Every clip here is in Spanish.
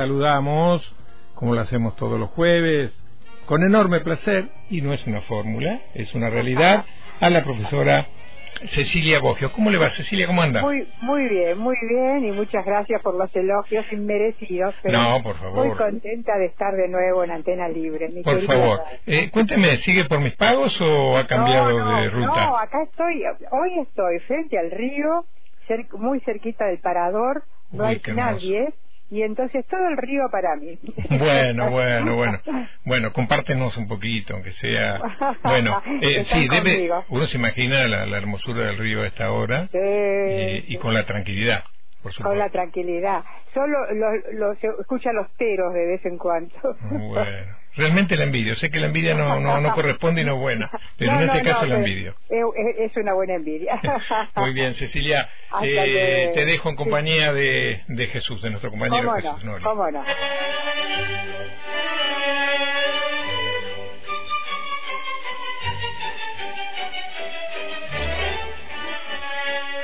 saludamos, como lo hacemos todos los jueves, con enorme placer, y no es una fórmula, es una realidad, a la profesora Cecilia Bogio. ¿Cómo le va, Cecilia? ¿Cómo anda? Muy, muy bien, muy bien, y muchas gracias por los elogios inmerecidos. no, por favor. Muy contenta de estar de nuevo en Antena Libre. por favor. Eh, cuénteme, ¿sigue por mis pagos o ha cambiado de ruta? No, acá estoy, hoy estoy frente al río, muy cerquita del parador, no hay nadie y entonces todo el río para mí. Bueno, bueno, bueno. Bueno, compártenos un poquito, aunque sea... Bueno, eh, sí, debe, uno se imagina la, hermosura del río a esta hora y, con la tranquilidad. Por supuesto. Con la tranquilidad. Solo los, escucha los teros de vez en cuando. Bueno. Realmente la envidio. Sé que la envidia no, no, no corresponde y no es buena, pero en este caso la envidio. Es, una buena envidia. Muy bien, Cecilia. Eh, te dejo en compañía de, de Jesús, de nuestro compañero Jesús no, ¿Cómo no?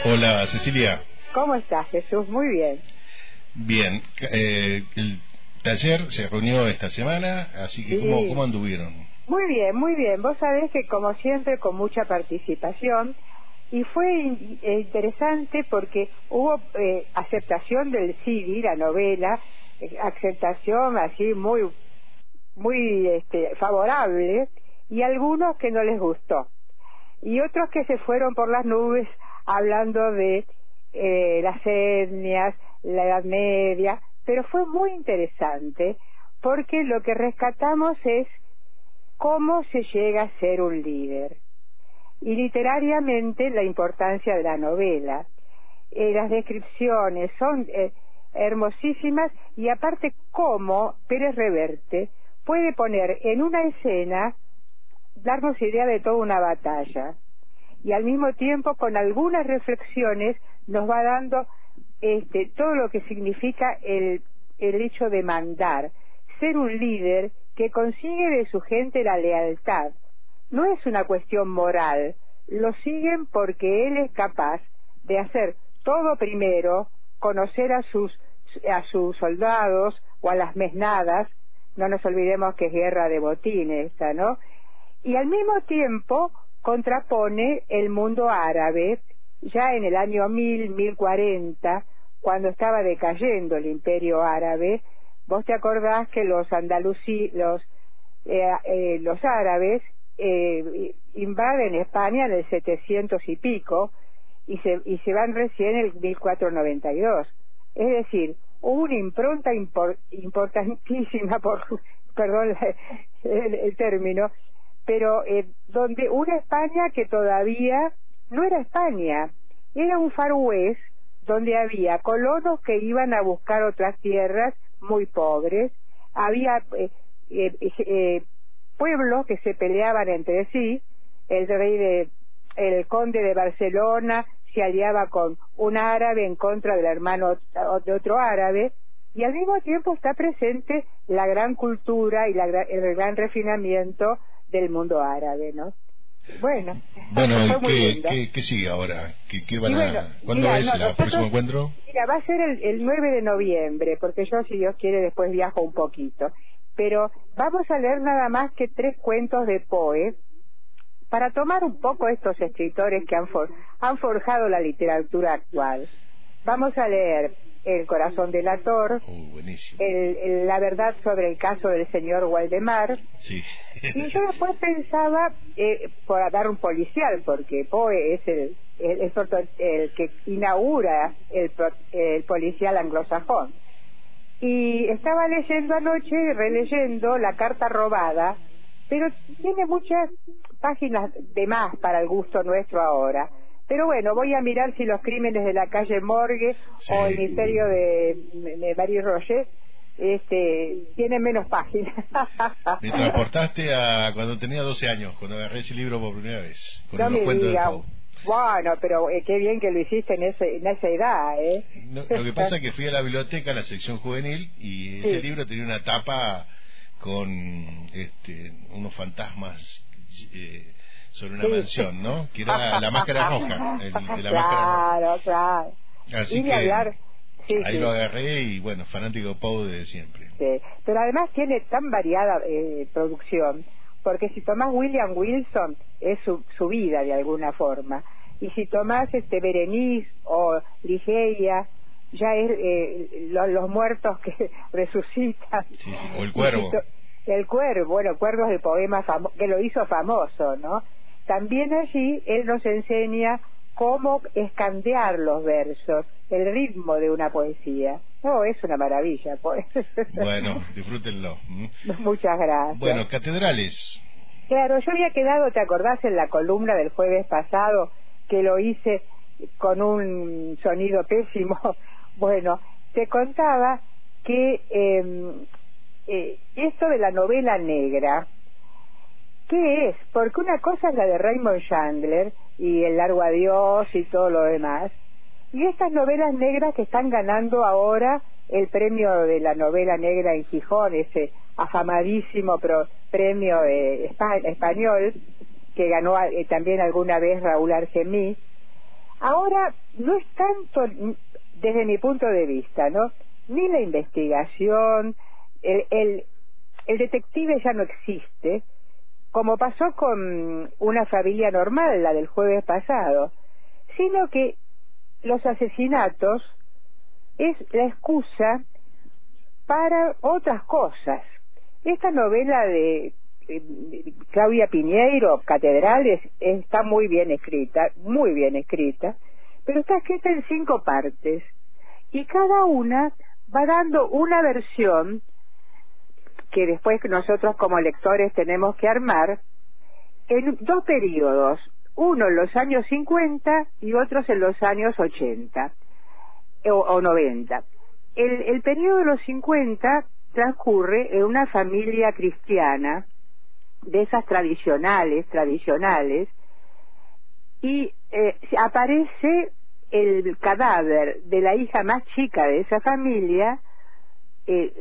Hola, Cecilia. ¿Cómo estás, Jesús? Muy bien. Bien. Eh, el taller se reunió esta semana, así que ¿cómo, ¿cómo anduvieron? Muy bien, muy bien. Vos sabés que como siempre con mucha participación y fue interesante porque hubo eh, aceptación del CD, la novela, eh, aceptación así muy muy este, favorable y algunos que no les gustó y otros que se fueron por las nubes hablando de eh, las etnias, la Edad Media, pero fue muy interesante porque lo que rescatamos es cómo se llega a ser un líder y literariamente la importancia de la novela. Eh, las descripciones son eh, hermosísimas y aparte cómo Pérez Reverte puede poner en una escena darnos idea de toda una batalla y al mismo tiempo con algunas reflexiones nos va dando este, todo lo que significa el, el hecho de mandar, ser un líder que consigue de su gente la lealtad. No es una cuestión moral, lo siguen porque él es capaz de hacer todo primero, conocer a sus, a sus soldados o a las mesnadas, no nos olvidemos que es guerra de botines esta, ¿no? Y al mismo tiempo contrapone el mundo árabe, ya en el año 1000, 1040, cuando estaba decayendo el imperio árabe, vos te acordás que los andalusí, los, eh, eh, los árabes eh, invaden España en el 700 y pico y se, y se van recién en el 1492. Es decir, hubo una impronta importantísima, por, perdón el, término, pero donde una España que todavía no era España, era un Far donde había colonos que iban a buscar otras tierras muy pobres, había eh, eh, eh, pueblos que se peleaban entre sí, el rey de, el conde de Barcelona se aliaba con un árabe en contra del hermano de otro árabe, y al mismo tiempo está presente la gran cultura y la, el gran refinamiento del mundo árabe, ¿no? Bueno, bueno ¿qué, qué, sigue ahora? ¿Qué, van a, ¿Cuándo es el próximo encuentro? Mira, va a ser el, el 9 de noviembre, porque yo, si Dios quiere, después viajo un poquito. Pero vamos a leer nada más que tres cuentos de Poe para tomar un poco estos escritores que han, han forjado la literatura actual. Vamos a leer el corazón del ator, oh, la verdad sobre el caso del señor Waldemar. y yo después pensaba, eh, por dar un policial, porque Poe es el, el, que inaugura el, el policial anglosajón. Y estaba leyendo anoche, releyendo La carta robada, pero tiene muchas páginas de más para el gusto nuestro ahora. Pero bueno, voy a mirar si los crímenes de la calle Morgue o el misterio de, de Marie Roger este, tienen menos páginas. Me transportaste a cuando tenía 12 años, cuando agarré ese libro por primera vez. Con no me Bueno, pero eh, qué bien que lo hiciste en, ese, en esa edad, ¿eh? lo que pasa es que fui a la biblioteca, a la sección juvenil, y ese libro tenía una tapa con este, unos fantasmas eh, sobre una mansión, ¿no? Que era la máscara roja, el, la claro, máscara Claro, claro. y que... hablar, ahí lo agarré y bueno, fanático de Poe de siempre. Sí, pero además tiene tan variada eh, producción, porque si tomás William Wilson es su, su vida de alguna forma, y si tomás este Berenice o Ligeia, ya es eh, los muertos que resucitan. o el cuervo. El cuervo, bueno, el cuervo es el poema que lo hizo famoso, ¿no? También allí él nos enseña cómo escandear los versos, el ritmo de una poesía. No, es una maravilla. Pues. Bueno, disfrútenlo. Muchas gracias. Bueno, catedrales. Claro, yo había quedado, ¿te acordás en la columna del jueves pasado que lo hice con un sonido pésimo? Bueno, te contaba que em, eh, esto de la novela negra, ¿qué es? Porque una cosa es la de Raymond Chandler y El largo adiós y todo lo demás, y estas novelas negras que están ganando ahora el premio de la novela negra en Gijón, ese afamadísimo premio eh, español que ganó eh, también alguna vez Raúl Argemí, ahora no es tanto, desde mi punto de vista, ¿no? Ni la investigación, el, el, el detective ya no existe, como pasó con una familia normal, la del jueves pasado, sino que los asesinatos es la excusa para otras cosas. Esta novela de, Claudia Piñeiro, Catedrales, está muy bien escrita, muy bien escrita, pero está escrita en cinco partes y cada una va dando una versión que después nosotros como lectores tenemos que armar en dos periodos, uno en los años 50 y otros en los años 80 o, o 90. El, el periodo de los 50 transcurre en una familia cristiana, de esas tradicionales, tradicionales, y eh, aparece el cadáver de la hija más chica de esa familia, eh,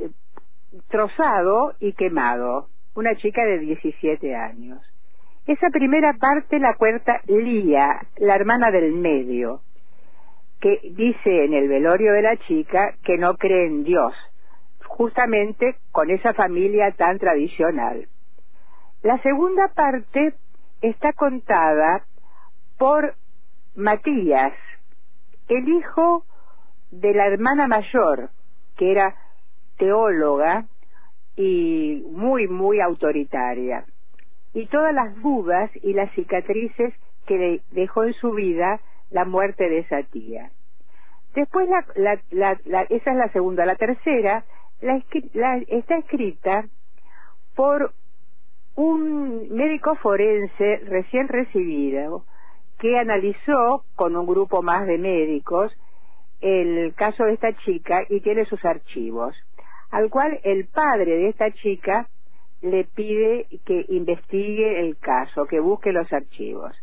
trozado y quemado, una chica de 17 años. Esa primera parte la cuenta Lía, la hermana del medio, que dice en el velorio de la chica que no cree en Dios, justamente con esa familia tan tradicional. La segunda parte está contada por Matías, el hijo de la hermana mayor, que era teóloga y muy, muy autoritaria y todas las dudas y las cicatrices que dejó en su vida la muerte de esa tía. Después, la, la, esa es la segunda. La tercera está escrita por un médico forense recién recibido que analizó con un grupo más de médicos el caso de esta chica y tiene sus archivos, al cual el padre de esta chica le pide que investigue el caso, que busque los archivos.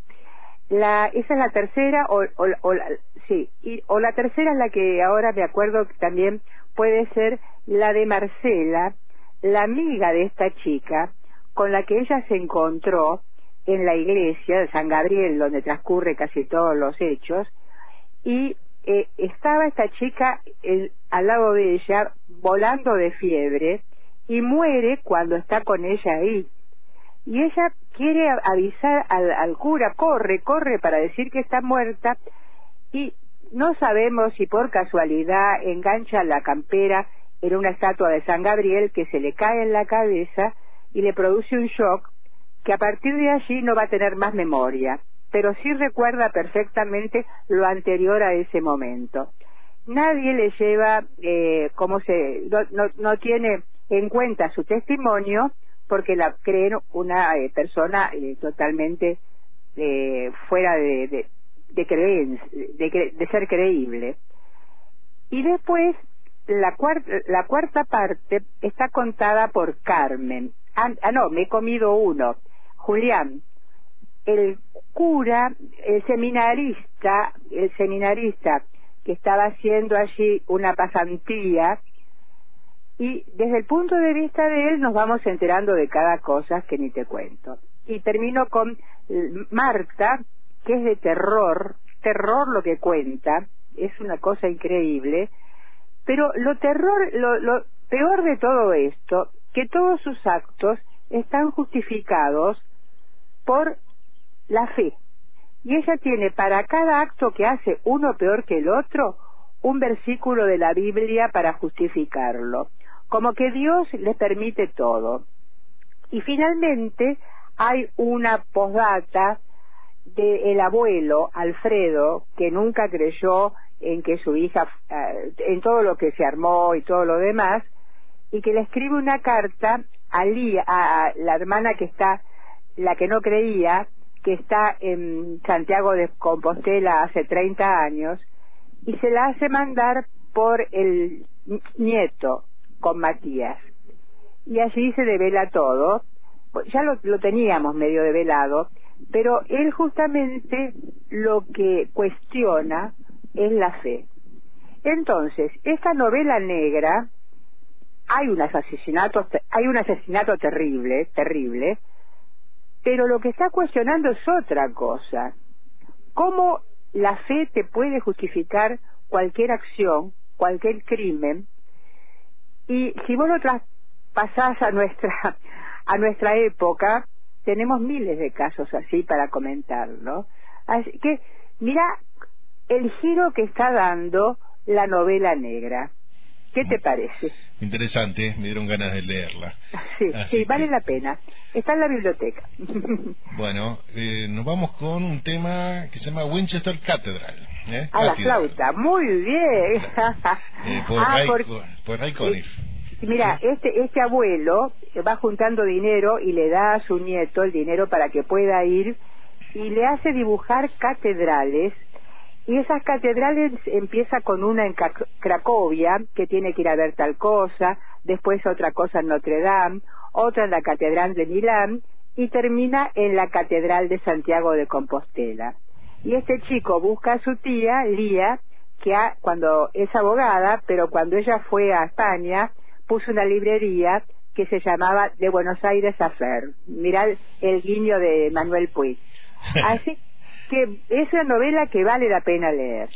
La, esa es la tercera, o, la, sí, o la tercera es la que ahora me acuerdo también puede ser la de Marcela, la amiga de esta chica, con la que ella se encontró en la iglesia de San Gabriel, donde transcurre casi todos los hechos, y eh, estaba esta chica al lado de ella volando de fiebre, y muere cuando está con ella ahí. Y ella quiere avisar al, cura, corre, corre para decir que está muerta y no sabemos si por casualidad engancha la campera en una estatua de San Gabriel que se le cae en la cabeza y le produce un shock que a partir de allí no va a tener más memoria, pero sí recuerda perfectamente lo anterior a ese momento. Nadie le lleva, eh, como se, no, no tiene en cuenta su testimonio porque la creen una eh, persona eh, totalmente eh, fuera de, de, de, de, ser creíble. Y después, la cuarta, la cuarta parte está contada por Carmen. Ah, ah, no, me he comido uno. Julián, el cura, el seminarista, el seminarista que estaba haciendo allí una pasantía, y desde el punto de vista de él nos vamos enterando de cada cosa que ni te cuento. Y termino con Marta, que es de terror, terror lo que cuenta, es una cosa increíble, Pero lo terror, lo, lo peor de todo esto, que todos sus actos están justificados por la fe. Y ella tiene para cada acto que hace uno peor que el otro, un versículo de la Biblia para justificarlo. Como que Dios le permite todo. Y finalmente hay una postdata del abuelo, Alfredo, que nunca creyó en que su hija, eh, en todo lo que se armó y todo lo demás, y que le escribe una carta a, a la hermana que está, la que no creía, que está en Santiago de Compostela hace 30 años, y se la hace mandar por el nieto con Matías. Y allí se devela todo. Ya lo, lo teníamos medio develado, pero él justamente lo que cuestiona es la fe. Entonces, esta novela negra, hay un asesinato, hay un asesinato terrible, terrible, pero lo que está cuestionando es otra cosa. ¿Cómo la fe te puede justificar cualquier acción, cualquier crimen? Y si vos lo traspasás a nuestra, a nuestra época, tenemos miles de casos así para comentarlo. Así que, mira el giro que está dando la novela negra. ¿Qué te parece? Interesante, me dieron ganas de leerla. Sí, sí, vale la pena. Está en la biblioteca. bueno, eh, nos vamos con un tema que se llama Winchester Cathedral. ¿eh? A la flauta, muy bien. eh, por, ah, Ray, por... Ray Conniff. Mira, este, este abuelo va juntando dinero y le da a su nieto el dinero para que pueda ir y le hace dibujar catedrales y esas catedrales empieza con una en Cracovia, que tiene que ir a ver tal cosa, después otra cosa en Notre Dame, otra en la Catedral de Milán, y termina en la Catedral de Santiago de Compostela. Y este chico busca a su tía, Lía, que cuando es abogada, pero cuando ella fue a España, puso una librería que se llamaba De Buenos Aires a Fer. Mirad el guiño de Manuel Puig. Así que es una novela que vale la pena leer.